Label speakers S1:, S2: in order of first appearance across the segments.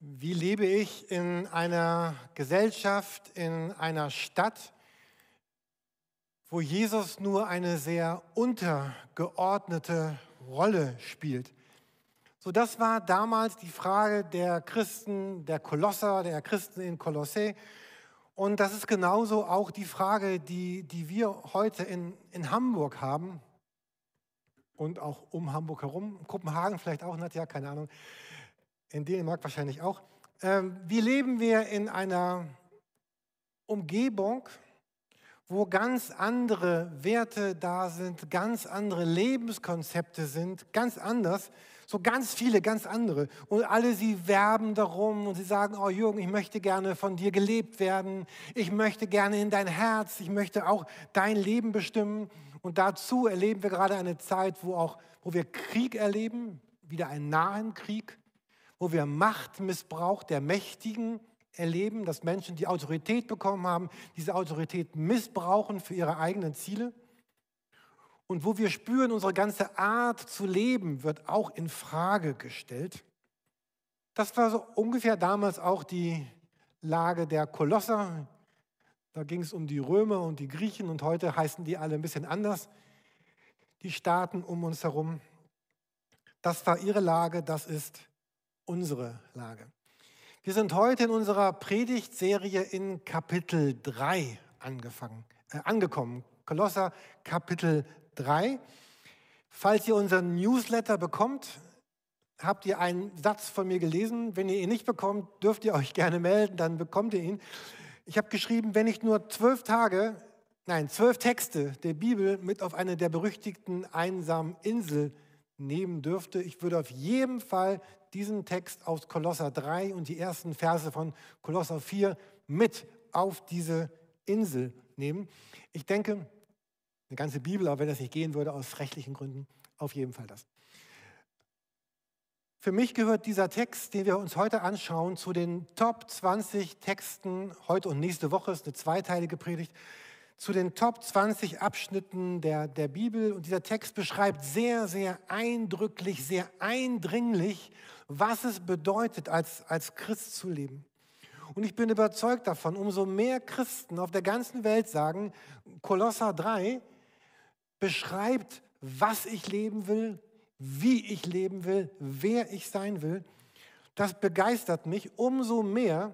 S1: Wie lebe ich in einer Gesellschaft, in einer Stadt, wo Jesus nur eine sehr untergeordnete Rolle spielt? So, das war damals die Frage der Christen, der Kolosser, der Christen in Kolossä. Und das ist genauso auch die Frage, die, die wir heute in, in Hamburg haben und auch um Hamburg herum, Kopenhagen vielleicht auch, Nadja, keine Ahnung in Dänemark wahrscheinlich auch. Ähm, wie leben wir in einer Umgebung, wo ganz andere Werte da sind, ganz andere Lebenskonzepte sind, ganz anders, so ganz viele, ganz andere. Und alle sie werben darum und sie sagen, oh Jürgen, ich möchte gerne von dir gelebt werden, ich möchte gerne in dein Herz, ich möchte auch dein Leben bestimmen. Und dazu erleben wir gerade eine Zeit, wo, auch, wo wir Krieg erleben, wieder einen nahen Krieg, wo wir Machtmissbrauch der Mächtigen erleben, dass Menschen, die Autorität bekommen haben, diese Autorität missbrauchen für ihre eigenen Ziele. Und wo wir spüren, unsere ganze Art zu leben wird auch in Frage gestellt. Das war so ungefähr damals auch die Lage der Kolosser. Da ging es um die Römer und die Griechen und heute heißen die alle ein bisschen anders. Die Staaten um uns herum. Das war ihre Lage, das ist unsere Lage. Wir sind heute in unserer Predigtserie in Kapitel 3 angefangen, äh, angekommen. Kolosser Kapitel 3. Falls ihr unseren Newsletter bekommt, habt ihr einen Satz von mir gelesen. Wenn ihr ihn nicht bekommt, dürft ihr euch gerne melden, dann bekommt ihr ihn. Ich habe geschrieben, wenn ich nur zwölf Tage, nein, zwölf Texte der Bibel mit auf eine der berüchtigten einsamen Insel nehmen dürfte, ich würde auf jeden Fall diesen Text aus Kolosser 3 und die ersten Verse von Kolosser 4 mit auf diese Insel nehmen. Ich denke, eine ganze Bibel, auch wenn das nicht gehen würde, aus rechtlichen Gründen, auf jeden Fall das. Für mich gehört dieser Text, den wir uns heute anschauen, zu den Top 20 Texten heute und nächste Woche, ist eine zweiteilige Predigt, zu den Top 20 Abschnitten der, der Bibel. Und dieser Text beschreibt sehr, sehr eindrücklich, sehr eindringlich, was es bedeutet, als, als Christ zu leben. Und ich bin überzeugt davon, umso mehr Christen auf der ganzen Welt sagen, Kolosser 3 beschreibt, was ich leben will, wie ich leben will, wer ich sein will. Das begeistert mich umso mehr,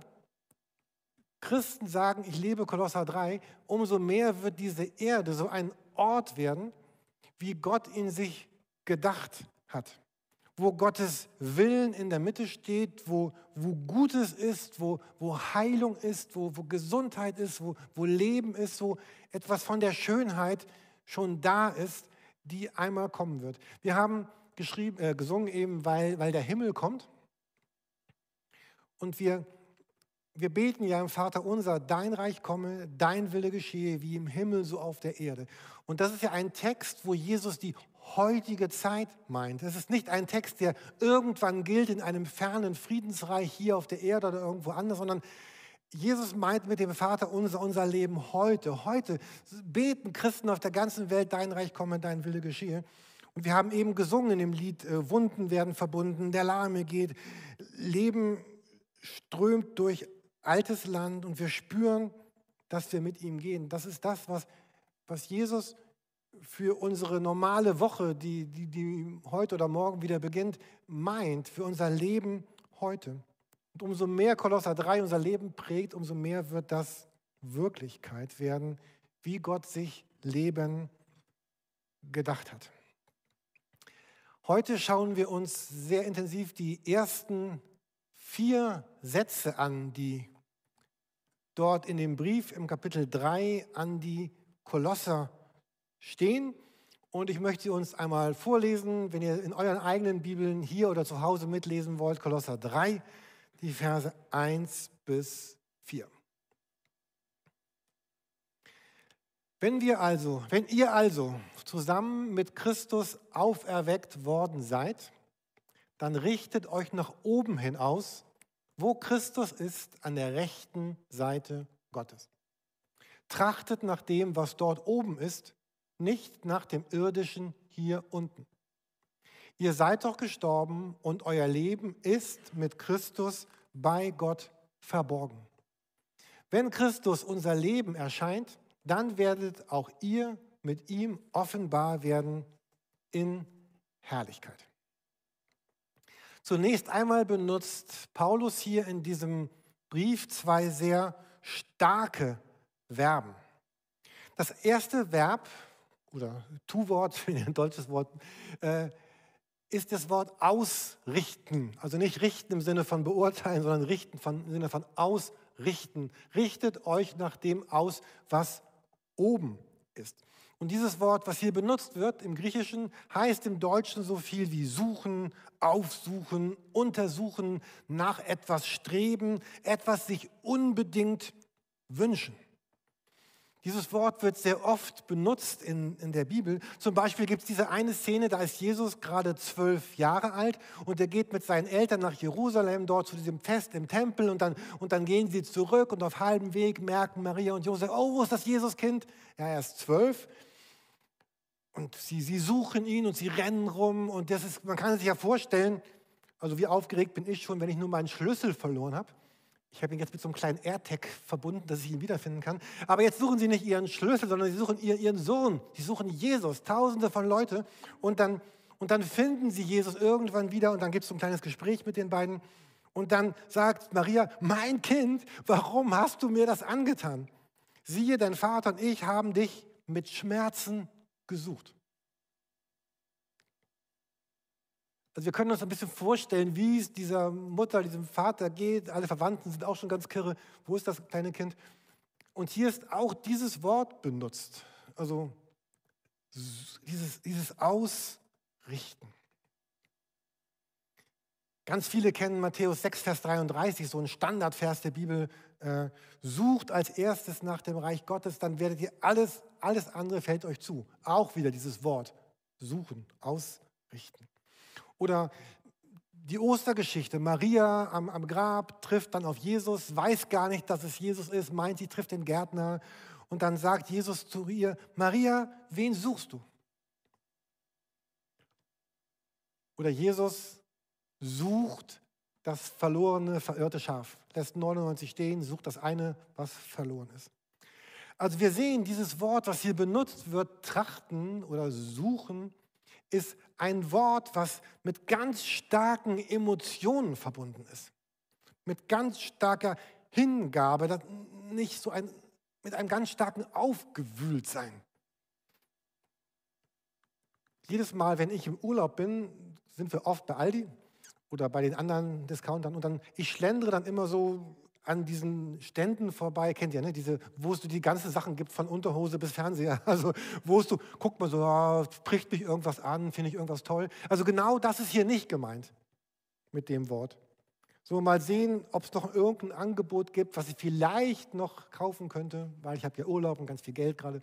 S1: Christen sagen, ich lebe Kolosser 3, umso mehr wird diese Erde so ein Ort werden, wie Gott ihn sich gedacht hat. Wo Gottes Willen in der Mitte steht, wo, wo Gutes ist, wo, wo Heilung ist, wo, wo Gesundheit ist, wo, wo Leben ist, wo etwas von der Schönheit schon da ist, die einmal kommen wird. Wir haben geschrieben, äh, gesungen eben, weil, weil der Himmel kommt. Und wir wir beten ja im Vater unser, dein Reich komme, dein Wille geschehe, wie im Himmel, so auf der Erde. Und das ist ja ein Text, wo Jesus die heutige Zeit meint. Das ist nicht ein Text, der irgendwann gilt in einem fernen Friedensreich hier auf der Erde oder irgendwo anders, sondern Jesus meint mit dem Vater unser, unser Leben heute. Heute beten Christen auf der ganzen Welt, dein Reich komme, dein Wille geschehe. Und wir haben eben gesungen dem Lied, äh, Wunden werden verbunden, der Lahme geht, Leben strömt durch altes Land und wir spüren, dass wir mit ihm gehen. Das ist das, was, was Jesus für unsere normale Woche, die, die, die heute oder morgen wieder beginnt, meint, für unser Leben heute. Und umso mehr Kolosser 3 unser Leben prägt, umso mehr wird das Wirklichkeit werden, wie Gott sich Leben gedacht hat. Heute schauen wir uns sehr intensiv die ersten vier Sätze an, die dort in dem Brief im Kapitel 3 an die Kolosser stehen. Und ich möchte sie uns einmal vorlesen, wenn ihr in euren eigenen Bibeln hier oder zu Hause mitlesen wollt, Kolosser 3, die Verse 1 bis 4. Wenn wir also, wenn ihr also zusammen mit Christus auferweckt worden seid, dann richtet euch nach oben hin aus, wo Christus ist an der rechten Seite Gottes. Trachtet nach dem, was dort oben ist, nicht nach dem irdischen hier unten. Ihr seid doch gestorben und euer Leben ist mit Christus bei Gott verborgen. Wenn Christus unser Leben erscheint, dann werdet auch ihr mit ihm offenbar werden in Herrlichkeit. Zunächst einmal benutzt Paulus hier in diesem Brief zwei sehr starke Verben. Das erste Verb oder Tu-Wort, ein deutsches Wort, äh, ist das Wort ausrichten. Also nicht richten im Sinne von beurteilen, sondern richten von, im Sinne von ausrichten. Richtet euch nach dem aus, was oben ist. Und dieses Wort, was hier benutzt wird im Griechischen, heißt im Deutschen so viel wie suchen, aufsuchen, untersuchen, nach etwas streben, etwas sich unbedingt wünschen. Dieses Wort wird sehr oft benutzt in, in der Bibel. Zum Beispiel gibt es diese eine Szene, da ist Jesus gerade zwölf Jahre alt und er geht mit seinen Eltern nach Jerusalem, dort zu diesem Fest im Tempel und dann, und dann gehen sie zurück und auf halbem Weg merken Maria und Josef, oh, wo ist das Jesuskind? Ja, er ist zwölf. Und sie, sie suchen ihn und sie rennen rum und das ist, man kann sich ja vorstellen, also wie aufgeregt bin ich schon, wenn ich nur meinen Schlüssel verloren habe. Ich habe ihn jetzt mit so einem kleinen AirTag verbunden, dass ich ihn wiederfinden kann. Aber jetzt suchen sie nicht ihren Schlüssel, sondern sie suchen ihren Sohn. Sie suchen Jesus, tausende von Leuten. Und dann, und dann finden sie Jesus irgendwann wieder und dann gibt es so ein kleines Gespräch mit den beiden. Und dann sagt Maria, mein Kind, warum hast du mir das angetan? Siehe, dein Vater und ich haben dich mit Schmerzen gesucht. Also wir können uns ein bisschen vorstellen, wie es dieser Mutter, diesem Vater geht. Alle Verwandten sind auch schon ganz kirre. Wo ist das kleine Kind? Und hier ist auch dieses Wort benutzt. Also dieses, dieses Ausrichten. Ganz viele kennen Matthäus 6, Vers 33, so ein Standardvers der Bibel. Äh, sucht als erstes nach dem Reich Gottes, dann werdet ihr alles, alles andere fällt euch zu. Auch wieder dieses Wort. Suchen, ausrichten. Oder die Ostergeschichte. Maria am, am, Grab trifft dann auf Jesus, weiß gar nicht, dass es Jesus ist, meint, sie trifft den Gärtner. Und dann sagt Jesus zu ihr, Maria, wen suchst du? Oder Jesus sucht das verlorene, verirrte Schaf, lässt 99 stehen, sucht das eine, was verloren ist. Also wir sehen, dieses Wort, was hier benutzt wird, trachten oder suchen, ist ein Wort, was mit ganz starken Emotionen verbunden ist. Mit ganz starker Hingabe, nicht so ein, mit einem ganz starken Aufgewühltsein. Jedes Mal, wenn ich im Urlaub bin, sind wir oft bei Aldi oder bei den anderen Discountern und dann, ich schlendere dann immer so an diesen Ständen vorbei, kennt ihr, ne? Diese, wo es die ganzen Sachen gibt, von Unterhose bis Fernseher. Also, wo es du, guck mal so, oh, spricht mich irgendwas an, finde ich irgendwas toll. Also, genau das ist hier nicht gemeint mit dem Wort. So, mal sehen, ob es noch irgendein Angebot gibt, was ich vielleicht noch kaufen könnte, weil ich habe ja Urlaub und ganz viel Geld gerade.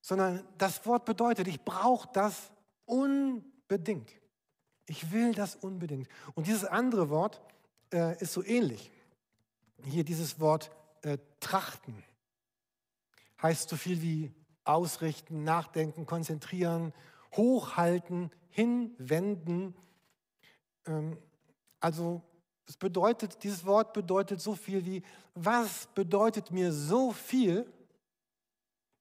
S1: Sondern das Wort bedeutet, ich brauche das unbedingt. Ich will das unbedingt. Und dieses andere Wort äh, ist so ähnlich hier dieses Wort äh, trachten. Heißt so viel wie ausrichten, nachdenken, konzentrieren, hochhalten, hinwenden. Ähm, also es bedeutet, dieses Wort bedeutet so viel wie, was bedeutet mir so viel,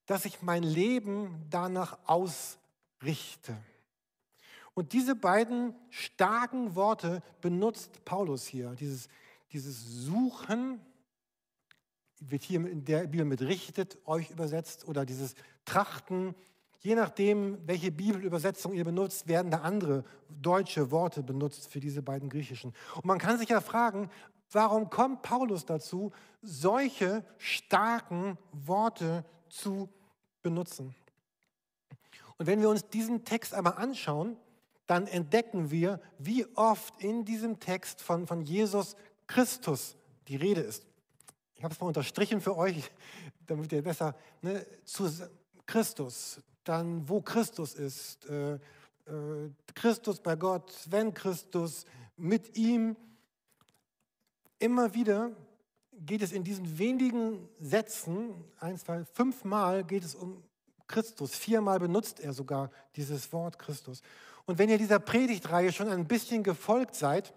S1: dass ich mein Leben danach ausrichte. Und diese beiden starken Worte benutzt Paulus hier, dieses dieses Suchen wird hier in der Bibel mit richtet euch übersetzt oder dieses Trachten. Je nachdem, welche Bibelübersetzung ihr benutzt, werden da andere deutsche Worte benutzt für diese beiden griechischen. Und man kann sich ja fragen, warum kommt Paulus dazu, solche starken Worte zu benutzen? Und wenn wir uns diesen Text einmal anschauen, dann entdecken wir, wie oft in diesem Text von, von Jesus Christus die Rede ist. Ich habe es mal unterstrichen für euch, damit ihr besser ne, zu Christus, dann wo Christus ist, äh, äh, Christus bei Gott, wenn Christus, mit ihm. Immer wieder geht es in diesen wenigen Sätzen, ein, zwei, fünfmal geht es um Christus. Viermal benutzt er sogar dieses Wort Christus. Und wenn ihr dieser Predigtreihe schon ein bisschen gefolgt seid,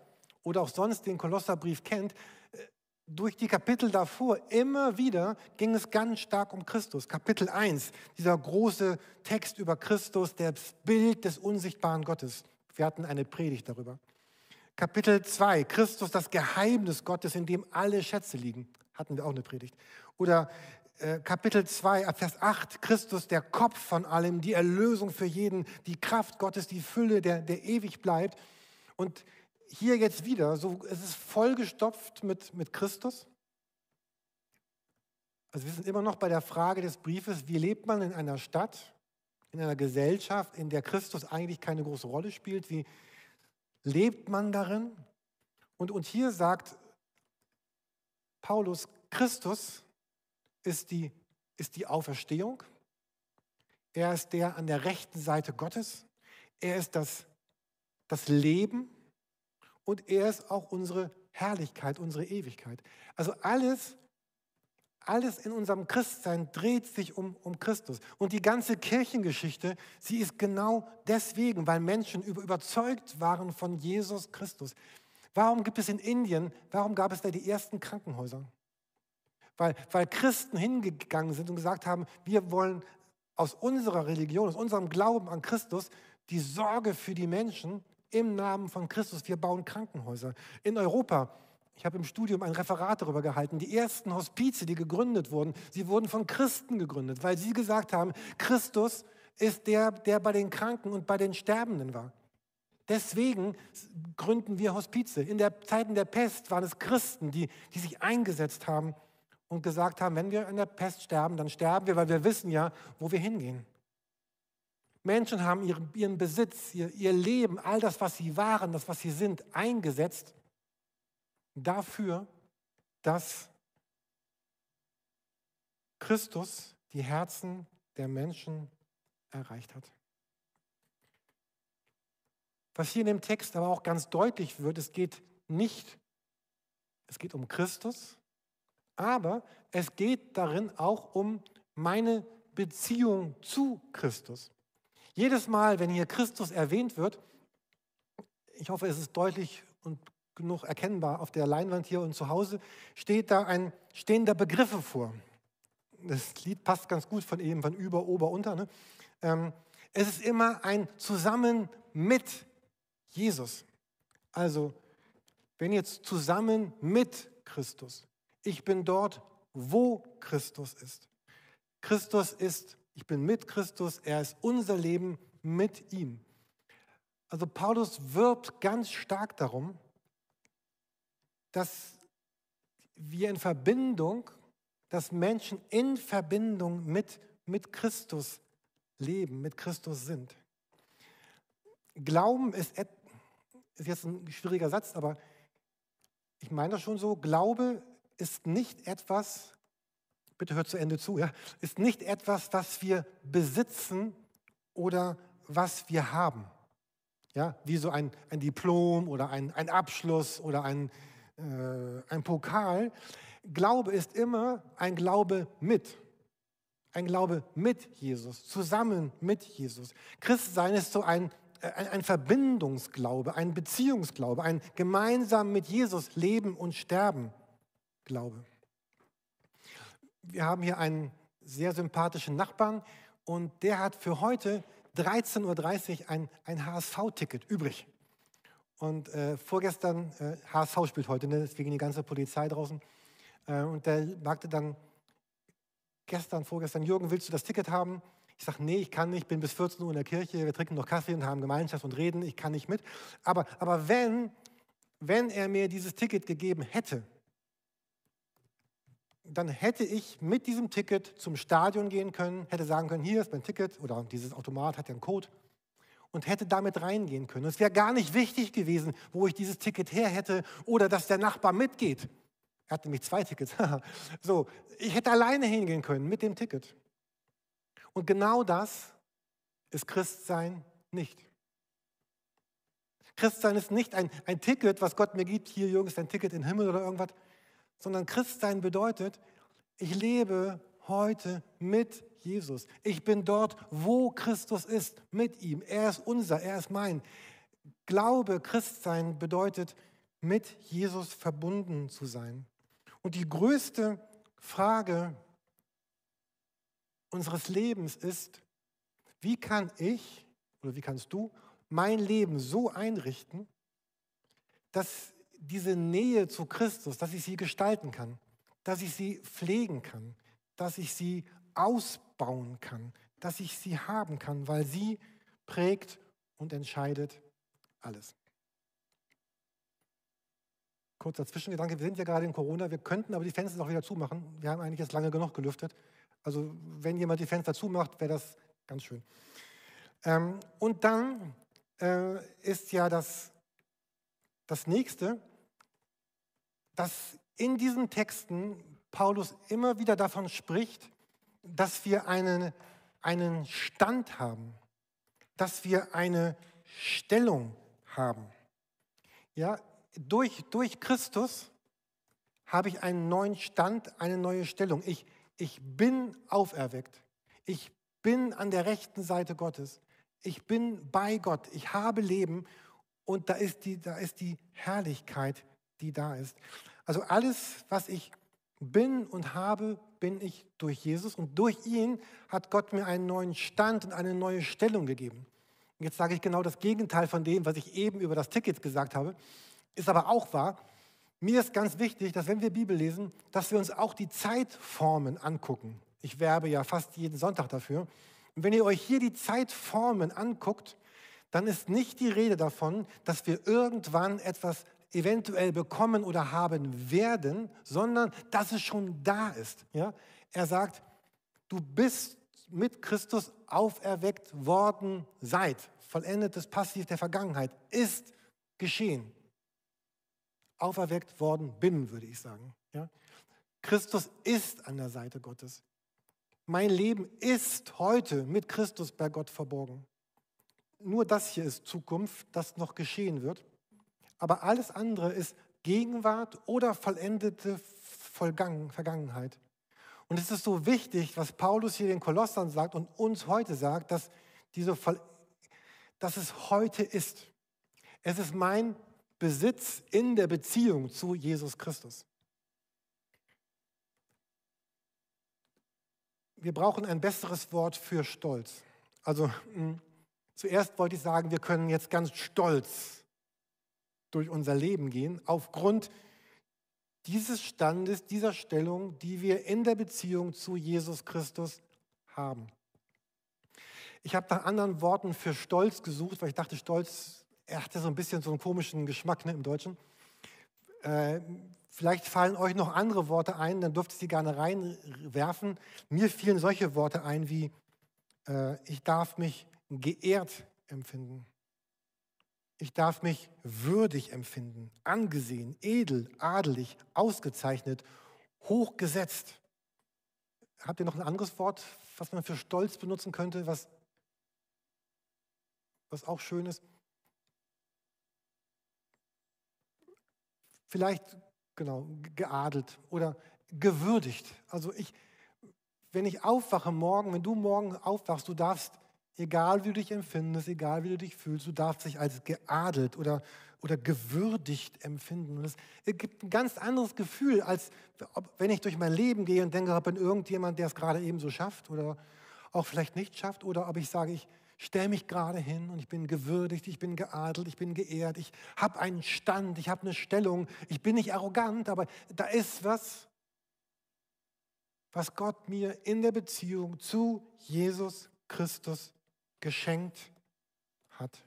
S1: oder auch sonst den Kolosserbrief kennt, äh, durch die Kapitel davor immer wieder ging es ganz stark um Christus. Kapitel 1, dieser große Text über Christus, das Bild des unsichtbaren Gottes. Wir hatten eine Predigt darüber. Kapitel 2, Christus, das Geheimnis Gottes, in dem alle Schätze liegen. Hatten wir auch eine Predigt. Oder äh, Kapitel 2, Vers 8, Christus, der Kopf von allem, die Erlösung für jeden, die Kraft Gottes, die Fülle, der, der ewig bleibt. Und hier jetzt wieder, so, es ist vollgestopft mit, mit Christus. Also wir sind immer noch bei der Frage des Briefes, wie lebt man in einer Stadt, in einer Gesellschaft, in der Christus eigentlich keine große Rolle spielt? Wie lebt man darin? Und, und hier sagt Paulus, Christus ist die, ist die Auferstehung. Er ist der an der rechten Seite Gottes. Er ist das, das Leben und er ist auch unsere Herrlichkeit, unsere Ewigkeit. Also alles, alles in unserem Christsein dreht sich um, um Christus. Und die ganze Kirchengeschichte, sie ist genau deswegen, weil Menschen überzeugt waren von Jesus Christus. Warum gibt es in Indien, warum gab es da die ersten Krankenhäuser? Weil, weil Christen hingegangen sind und gesagt haben, wir wollen aus unserer Religion, aus unserem Glauben an Christus die Sorge für die Menschen im Namen von Christus. Wir bauen Krankenhäuser. In Europa, ich habe im Studium ein Referat darüber gehalten, die ersten Hospize, die gegründet wurden, sie wurden von Christen gegründet, weil sie gesagt haben, Christus ist der, der bei den Kranken und bei den Sterbenden war. Deswegen gründen wir Hospize. In der Zeiten der Pest waren es Christen, die, die sich eingesetzt haben und gesagt haben, wenn wir in der Pest sterben, dann sterben wir, weil wir wissen ja, wo wir hingehen. Menschen haben ihren, ihren Besitz, ihr, ihr Leben, all das, was sie waren, das, was sie sind, eingesetzt dafür, dass Christus die Herzen der Menschen erreicht hat. Was hier in dem Text aber auch ganz deutlich wird, es geht nicht, es geht um Christus, aber es geht darin auch um meine Beziehung zu Christus. Jedes Mal, wenn hier Christus erwähnt wird, ich hoffe, es ist deutlich und genug erkennbar auf der Leinwand hier und zu Hause, steht da ein stehender Begriffe vor. Das Lied passt ganz gut von eben, von über, ober, unter. Ne? Ähm, es ist immer ein Zusammen mit Jesus. Also, wenn jetzt zusammen mit Christus. Ich bin dort, wo Christus ist. Christus ist ich bin mit Christus, er ist unser Leben mit ihm. Also Paulus wirbt ganz stark darum, dass wir in Verbindung, dass Menschen in Verbindung mit, mit Christus leben, mit Christus sind. Glauben ist, ist jetzt ein schwieriger Satz, aber ich meine das schon so, Glaube ist nicht etwas, bitte hört zu Ende zu, ja, ist nicht etwas, was wir besitzen oder was wir haben. Ja, wie so ein, ein Diplom oder ein, ein Abschluss oder ein, äh, ein Pokal. Glaube ist immer ein Glaube mit. Ein Glaube mit Jesus, zusammen mit Jesus. Christsein ist so ein, ein, ein Verbindungsglaube, ein Beziehungsglaube, ein gemeinsam mit Jesus leben und sterben Glaube wir haben hier einen sehr sympathischen Nachbarn und der hat für heute 13.30 Uhr ein, ein HSV-Ticket übrig. Und äh, vorgestern, äh, HSV spielt heute, ne, deswegen die ganze Polizei draußen. Äh, und der sagte dann gestern, vorgestern, Jürgen, willst du das Ticket haben? Ich sage, nee, ich kann nicht, bin bis 14 Uhr in der Kirche, wir trinken noch Kaffee und haben Gemeinschaft und reden, ich kann nicht mit. Aber, aber wenn, wenn er mir dieses Ticket gegeben hätte, dann hätte ich mit diesem Ticket zum Stadion gehen können, hätte sagen können, hier ist mein Ticket oder dieses Automat hat ja einen Code und hätte damit reingehen können. Es wäre gar nicht wichtig gewesen, wo ich dieses Ticket her hätte oder dass der Nachbar mitgeht. Er hatte nämlich zwei Tickets. so, ich hätte alleine hingehen können mit dem Ticket. Und genau das ist Christsein nicht. Christsein ist nicht ein, ein Ticket, was Gott mir gibt. Hier, Jürgen, ist ein Ticket in den Himmel oder irgendwas sondern Christsein bedeutet, ich lebe heute mit Jesus. Ich bin dort, wo Christus ist, mit ihm. Er ist unser, er ist mein. Glaube, Christsein bedeutet, mit Jesus verbunden zu sein. Und die größte Frage unseres Lebens ist, wie kann ich oder wie kannst du mein Leben so einrichten, dass diese Nähe zu Christus, dass ich sie gestalten kann, dass ich sie pflegen kann, dass ich sie ausbauen kann, dass ich sie haben kann, weil sie prägt und entscheidet alles. Kurzer Zwischengedanke, wir sind ja gerade in Corona, wir könnten aber die Fenster noch wieder zumachen. Wir haben eigentlich jetzt lange genug gelüftet. Also wenn jemand die Fenster zumacht, wäre das ganz schön. Ähm, und dann äh, ist ja das, das nächste, dass in diesen Texten Paulus immer wieder davon spricht, dass wir einen, einen Stand haben, dass wir eine Stellung haben. Ja, durch, durch Christus habe ich einen neuen Stand, eine neue Stellung. Ich, ich bin auferweckt. Ich bin an der rechten Seite Gottes. Ich bin bei Gott. Ich habe Leben und da ist die, da ist die Herrlichkeit, die da ist. Also alles, was ich bin und habe, bin ich durch Jesus und durch ihn hat Gott mir einen neuen Stand und eine neue Stellung gegeben. Und jetzt sage ich genau das Gegenteil von dem, was ich eben über das Ticket gesagt habe, ist aber auch wahr. Mir ist ganz wichtig, dass wenn wir Bibel lesen, dass wir uns auch die Zeitformen angucken. Ich werbe ja fast jeden Sonntag dafür. Und wenn ihr euch hier die Zeitformen anguckt, dann ist nicht die Rede davon, dass wir irgendwann etwas eventuell bekommen oder haben werden, sondern dass es schon da ist. Ja? Er sagt, du bist mit Christus auferweckt worden seid. Vollendetes Passiv der Vergangenheit ist geschehen. Auferweckt worden bin, würde ich sagen. Ja? Christus ist an der Seite Gottes. Mein Leben ist heute mit Christus bei Gott verborgen. Nur das hier ist Zukunft, das noch geschehen wird. Aber alles andere ist Gegenwart oder vollendete Vergangenheit. Und es ist so wichtig, was Paulus hier den Kolossern sagt und uns heute sagt, dass, diese, dass es heute ist. Es ist mein Besitz in der Beziehung zu Jesus Christus. Wir brauchen ein besseres Wort für Stolz. Also hm, zuerst wollte ich sagen, wir können jetzt ganz stolz durch unser Leben gehen, aufgrund dieses Standes, dieser Stellung, die wir in der Beziehung zu Jesus Christus haben. Ich habe nach anderen Worten für Stolz gesucht, weil ich dachte, Stolz, er hatte so ein bisschen so einen komischen Geschmack ne, im Deutschen. Äh, vielleicht fallen euch noch andere Worte ein, dann dürft ihr sie gerne reinwerfen. Mir fielen solche Worte ein wie, äh, ich darf mich geehrt empfinden. Ich darf mich würdig empfinden, angesehen, edel, adelig, ausgezeichnet, hochgesetzt. Habt ihr noch ein anderes Wort, was man für Stolz benutzen könnte, was, was auch schön ist? Vielleicht, genau, geadelt oder gewürdigt. Also ich, wenn ich aufwache morgen, wenn du morgen aufwachst, du darfst Egal wie du dich empfindest, egal wie du dich fühlst, du darfst dich als geadelt oder, oder gewürdigt empfinden. Und es gibt ein ganz anderes Gefühl, als wenn ich durch mein Leben gehe und denke, ich bin irgendjemand, der es gerade eben so schafft oder auch vielleicht nicht schafft. Oder ob ich sage, ich stelle mich gerade hin und ich bin gewürdigt, ich bin geadelt, ich bin geehrt, ich habe einen Stand, ich habe eine Stellung, ich bin nicht arrogant, aber da ist was, was Gott mir in der Beziehung zu Jesus Christus geschenkt hat.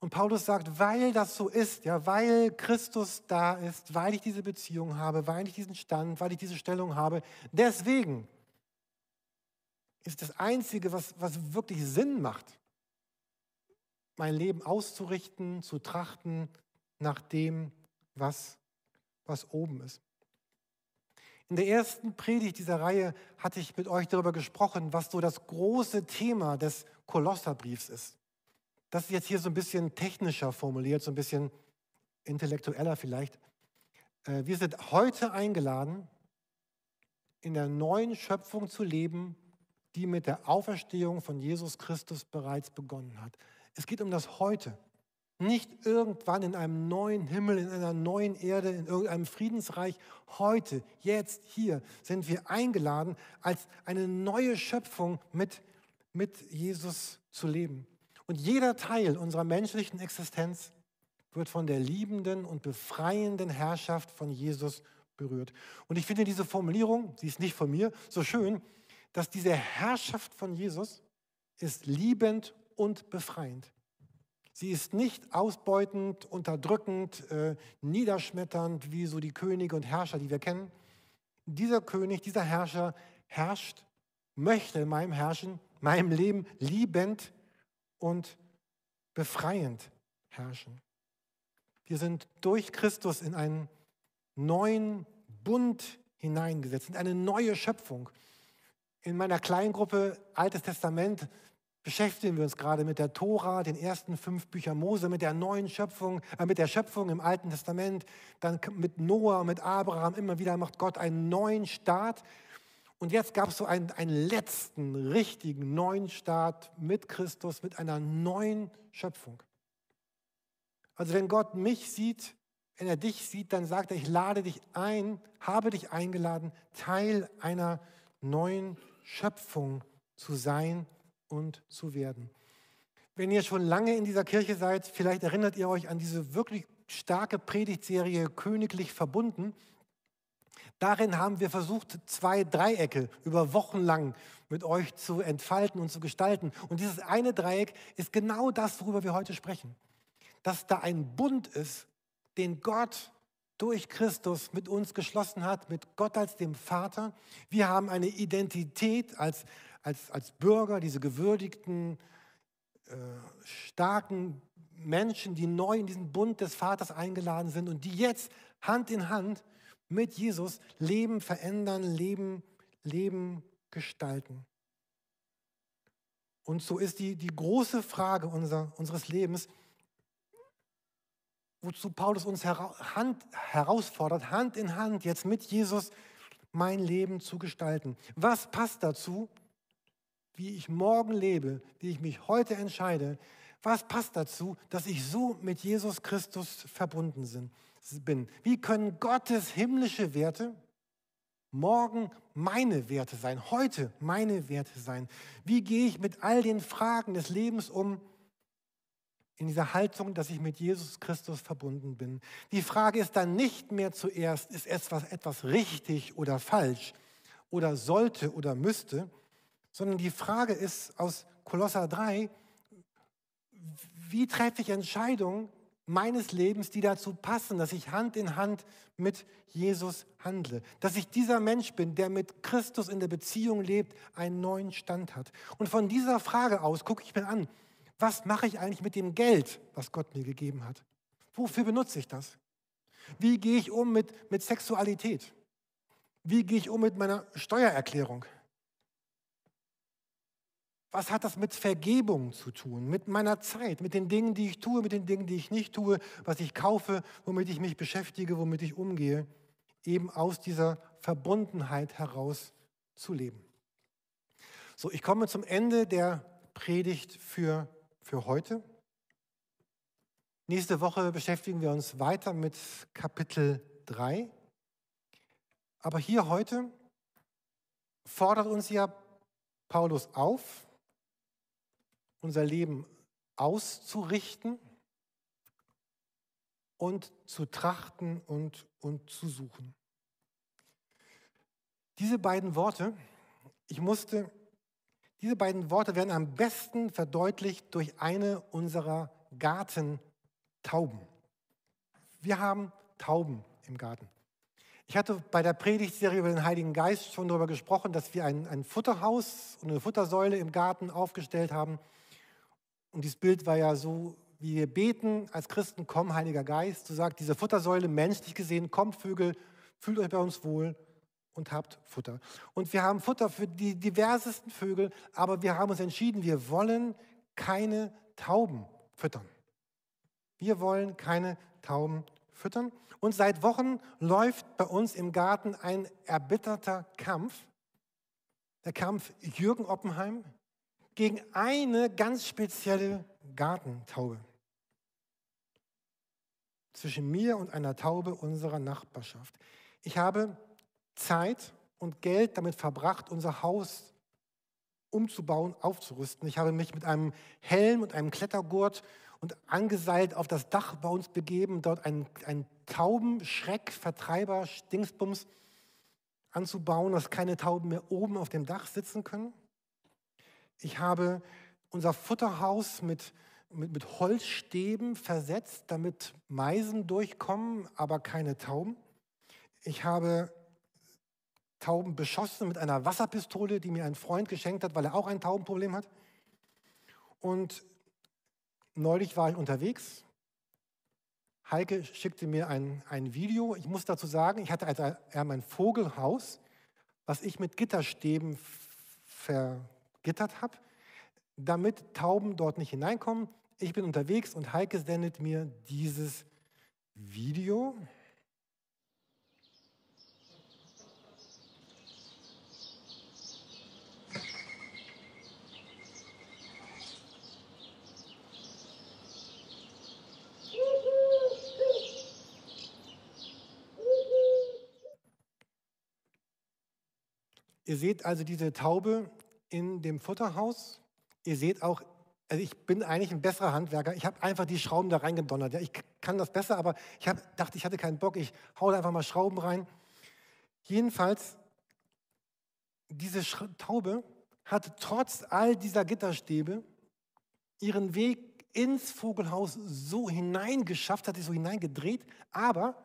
S1: Und Paulus sagt, weil das so ist, ja, weil Christus da ist, weil ich diese Beziehung habe, weil ich diesen Stand, weil ich diese Stellung habe, deswegen ist das Einzige, was, was wirklich Sinn macht, mein Leben auszurichten, zu trachten nach dem, was, was oben ist. In der ersten Predigt dieser Reihe hatte ich mit euch darüber gesprochen, was so das große Thema des Kolosserbriefs ist. Das ist jetzt hier so ein bisschen technischer formuliert, so ein bisschen intellektueller vielleicht. Äh, wir sind heute eingeladen, in der neuen Schöpfung zu leben, die mit der Auferstehung von Jesus Christus bereits begonnen hat. Es geht um das Heute. Nicht irgendwann in einem neuen Himmel, in einer neuen Erde, in irgendeinem Friedensreich. Heute, jetzt, hier sind wir eingeladen, als eine neue Schöpfung mit, mit Jesus zu leben. Und jeder Teil unserer menschlichen Existenz wird von der liebenden und befreienden Herrschaft von Jesus berührt. Und ich finde diese Formulierung, sie ist nicht von mir, so schön, dass diese Herrschaft von Jesus ist liebend und befreiend. Sie ist nicht ausbeutend, unterdrückend, äh, niederschmetternd wie so die Könige und Herrscher, die wir kennen. Dieser König, dieser Herrscher herrscht, möchte in meinem Herrschen, meinem Leben liebend und befreiend herrschen. Wir sind durch Christus in einen neuen Bund hineingesetzt, in eine neue Schöpfung. In meiner Kleingruppe Altes Testament beschäftigen wir uns gerade mit der Tora, den ersten fünf Büchern Mose, mit der neuen Schöpfung, äh, mit der Schöpfung im Alten Testament, dann mit Noah, mit Abraham, immer wieder macht Gott einen neuen Start. Und jetzt gab es so einen, einen letzten richtigen neuen Start mit Christus, mit einer neuen Schöpfung. Also wenn Gott mich sieht, wenn er dich sieht, dann sagt er, ich lade dich ein, habe dich eingeladen, Teil einer neuen Schöpfung zu sein und zu werden. Wenn ihr schon lange in dieser Kirche seid, vielleicht erinnert ihr euch an diese wirklich starke Predigtserie Königlich verbunden. Darin haben wir versucht, zwei Dreiecke über Wochen lang mit euch zu entfalten und zu gestalten. Und dieses eine Dreieck ist genau das, worüber wir heute sprechen. Dass da ein Bund ist, den Gott durch Christus mit uns geschlossen hat, mit Gott als dem Vater. Wir haben eine Identität als, als, als Bürger, diese gewürdigten, äh, starken Menschen, die neu in diesen Bund des Vaters eingeladen sind und die jetzt Hand in Hand mit Jesus Leben verändern, Leben, Leben gestalten. Und so ist die, die große Frage unser, unseres Lebens, wozu Paulus uns Hand, herausfordert, Hand in Hand jetzt mit Jesus mein Leben zu gestalten. Was passt dazu, wie ich morgen lebe, wie ich mich heute entscheide? Was passt dazu, dass ich so mit Jesus Christus verbunden bin? Wie können Gottes himmlische Werte morgen meine Werte sein, heute meine Werte sein? Wie gehe ich mit all den Fragen des Lebens um? in dieser Haltung, dass ich mit Jesus Christus verbunden bin. Die Frage ist dann nicht mehr zuerst, ist etwas, etwas richtig oder falsch oder sollte oder müsste, sondern die Frage ist aus Kolosser 3, wie treffe ich Entscheidungen meines Lebens, die dazu passen, dass ich Hand in Hand mit Jesus handle, dass ich dieser Mensch bin, der mit Christus in der Beziehung lebt, einen neuen Stand hat. Und von dieser Frage aus gucke ich mir an, was mache ich eigentlich mit dem Geld, was Gott mir gegeben hat? Wofür benutze ich das? Wie gehe ich um mit, mit Sexualität? Wie gehe ich um mit meiner Steuererklärung? Was hat das mit Vergebung zu tun, mit meiner Zeit, mit den Dingen, die ich tue, mit den Dingen, die ich nicht tue, was ich kaufe, womit ich mich beschäftige, womit ich umgehe, eben aus dieser Verbundenheit heraus zu leben. So, ich komme zum Ende der Predigt für für heute. Nächste Woche beschäftigen wir uns weiter mit Kapitel 3. Aber hier heute fordert uns ja Paulus auf, unser Leben auszurichten und zu trachten und, und zu suchen. Diese beiden Worte, ich musste diese beiden Worte werden am besten verdeutlicht durch eine unserer Gartentauben. Wir haben Tauben im Garten. Ich hatte bei der Predigtserie über den Heiligen Geist schon darüber gesprochen, dass wir ein, ein Futterhaus und eine Futtersäule im Garten aufgestellt haben. Und dieses Bild war ja so, wie wir beten als Christen, komm, Heiliger Geist. So sagt diese Futtersäule, menschlich gesehen, kommt Vögel, fühlt euch bei uns wohl und habt Futter. Und wir haben Futter für die diversesten Vögel, aber wir haben uns entschieden, wir wollen keine Tauben füttern. Wir wollen keine Tauben füttern. Und seit Wochen läuft bei uns im Garten ein erbitterter Kampf. Der Kampf Jürgen Oppenheim gegen eine ganz spezielle Gartentaube. zwischen mir und einer Taube unserer Nachbarschaft. Ich habe Zeit und Geld damit verbracht, unser Haus umzubauen, aufzurüsten. Ich habe mich mit einem Helm und einem Klettergurt und angeseilt auf das Dach bei uns begeben, dort einen, einen Taubenschreck, Vertreiber, Dingsbums anzubauen, dass keine Tauben mehr oben auf dem Dach sitzen können. Ich habe unser Futterhaus mit, mit, mit Holzstäben versetzt, damit Meisen durchkommen, aber keine Tauben. Ich habe Tauben beschossen mit einer Wasserpistole, die mir ein Freund geschenkt hat, weil er auch ein Taubenproblem hat. Und neulich war ich unterwegs. Heike schickte mir ein, ein Video. Ich muss dazu sagen, ich hatte also mein Vogelhaus, was ich mit Gitterstäben vergittert habe, damit Tauben dort nicht hineinkommen. Ich bin unterwegs und Heike sendet mir dieses Video. Ihr seht also diese Taube in dem Futterhaus. Ihr seht auch, also ich bin eigentlich ein besserer Handwerker. Ich habe einfach die Schrauben da reingedonnert. Ja, ich kann das besser, aber ich hab, dachte, ich hatte keinen Bock. Ich haue einfach mal Schrauben rein. Jedenfalls, diese Taube hat trotz all dieser Gitterstäbe ihren Weg ins Vogelhaus so hineingeschafft, hat sich so hineingedreht, aber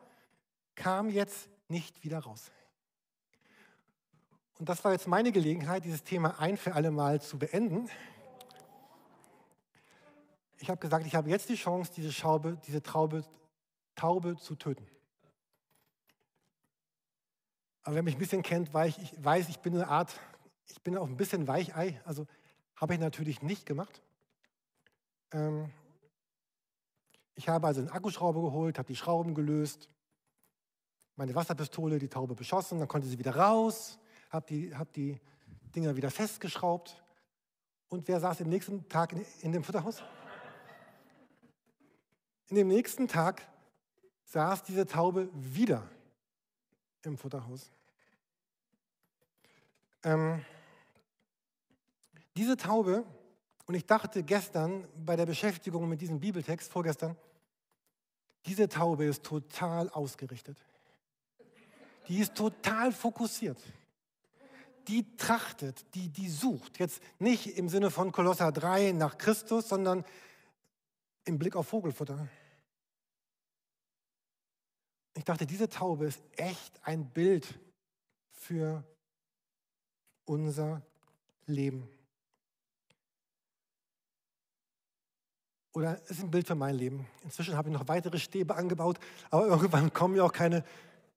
S1: kam jetzt nicht wieder raus. Und das war jetzt meine Gelegenheit, dieses Thema ein für alle Mal zu beenden. Ich habe gesagt, ich habe jetzt die Chance, diese, Schaube, diese Traube, Taube zu töten. Aber wer mich ein bisschen kennt, weiß ich, weiß, ich bin eine Art, ich bin auch ein bisschen Weichei. Also habe ich natürlich nicht gemacht. Ähm, ich habe also einen Akkuschrauber geholt, habe die Schrauben gelöst, meine Wasserpistole, die Taube beschossen, dann konnte sie wieder raus habe die, hab die Dinger wieder festgeschraubt. Und wer saß im nächsten Tag in, in dem Futterhaus? In dem nächsten Tag saß diese Taube wieder im Futterhaus. Ähm, diese Taube, und ich dachte gestern bei der Beschäftigung mit diesem Bibeltext, vorgestern, diese Taube ist total ausgerichtet. Die ist total fokussiert die trachtet, die, die sucht. Jetzt nicht im Sinne von Kolosser 3 nach Christus, sondern im Blick auf Vogelfutter. Ich dachte, diese Taube ist echt ein Bild für unser Leben. Oder ist ein Bild für mein Leben. Inzwischen habe ich noch weitere Stäbe angebaut, aber irgendwann kommen ja auch keine,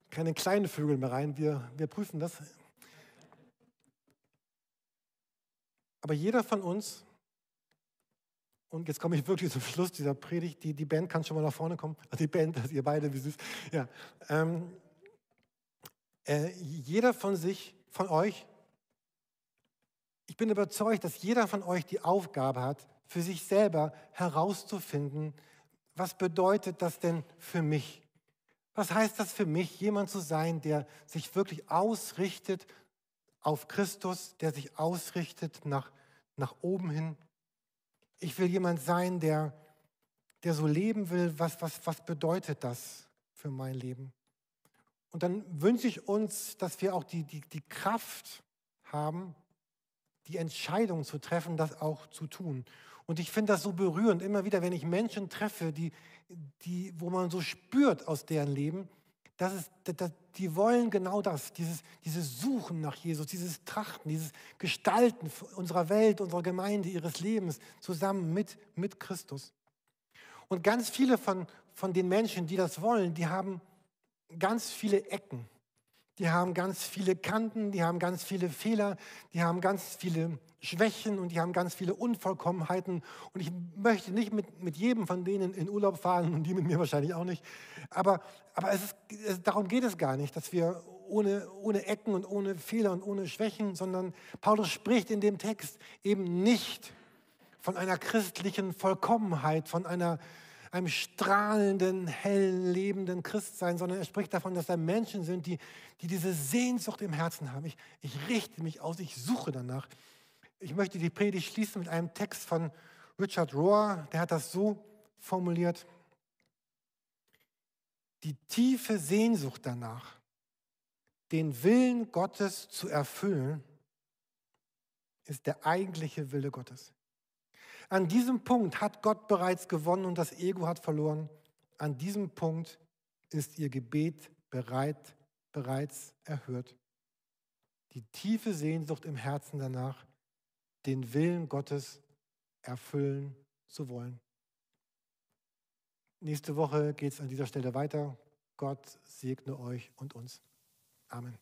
S1: keine kleinen Vögel mehr rein. Wir, wir prüfen das Aber jeder von uns, und jetzt komme ich wirklich zum Schluss dieser Predigt, die, die Band kann schon mal nach vorne kommen. Also die Band, also ihr beide, wie süß. Ja. Ähm, äh, jeder von sich, von euch, ich bin überzeugt, dass jeder von euch die Aufgabe hat, für sich selber herauszufinden, was bedeutet das denn für mich? Was heißt das für mich, jemand zu sein, der sich wirklich ausrichtet auf Christus, der sich ausrichtet nach, nach oben hin. Ich will jemand sein, der, der so leben will, was, was, was bedeutet das für mein Leben? Und dann wünsche ich uns, dass wir auch die, die, die Kraft haben, die Entscheidung zu treffen, das auch zu tun. Und ich finde das so berührend, immer wieder, wenn ich Menschen treffe, die, die, wo man so spürt aus deren Leben, das ist, das, die wollen genau das, dieses, dieses Suchen nach Jesus, dieses Trachten, dieses Gestalten unserer Welt, unserer Gemeinde, ihres Lebens zusammen mit, mit Christus. Und ganz viele von, von den Menschen, die das wollen, die haben ganz viele Ecken. Die haben ganz viele Kanten, die haben ganz viele Fehler, die haben ganz viele Schwächen und die haben ganz viele Unvollkommenheiten. Und ich möchte nicht mit, mit jedem von denen in Urlaub fahren und die mit mir wahrscheinlich auch nicht. Aber, aber es ist, es, darum geht es gar nicht, dass wir ohne, ohne Ecken und ohne Fehler und ohne Schwächen, sondern Paulus spricht in dem Text eben nicht von einer christlichen Vollkommenheit, von einer einem strahlenden, hellen, lebenden Christsein, sondern er spricht davon, dass da Menschen sind, die, die diese Sehnsucht im Herzen haben. Ich, ich richte mich aus, ich suche danach. Ich möchte die Predigt schließen mit einem Text von Richard Rohr, der hat das so formuliert. Die tiefe Sehnsucht danach, den Willen Gottes zu erfüllen, ist der eigentliche Wille Gottes. An diesem Punkt hat Gott bereits gewonnen und das Ego hat verloren. An diesem Punkt ist ihr Gebet bereit, bereits erhört. Die tiefe Sehnsucht im Herzen danach, den Willen Gottes erfüllen zu wollen. Nächste Woche geht es an dieser Stelle weiter. Gott segne euch und uns. Amen.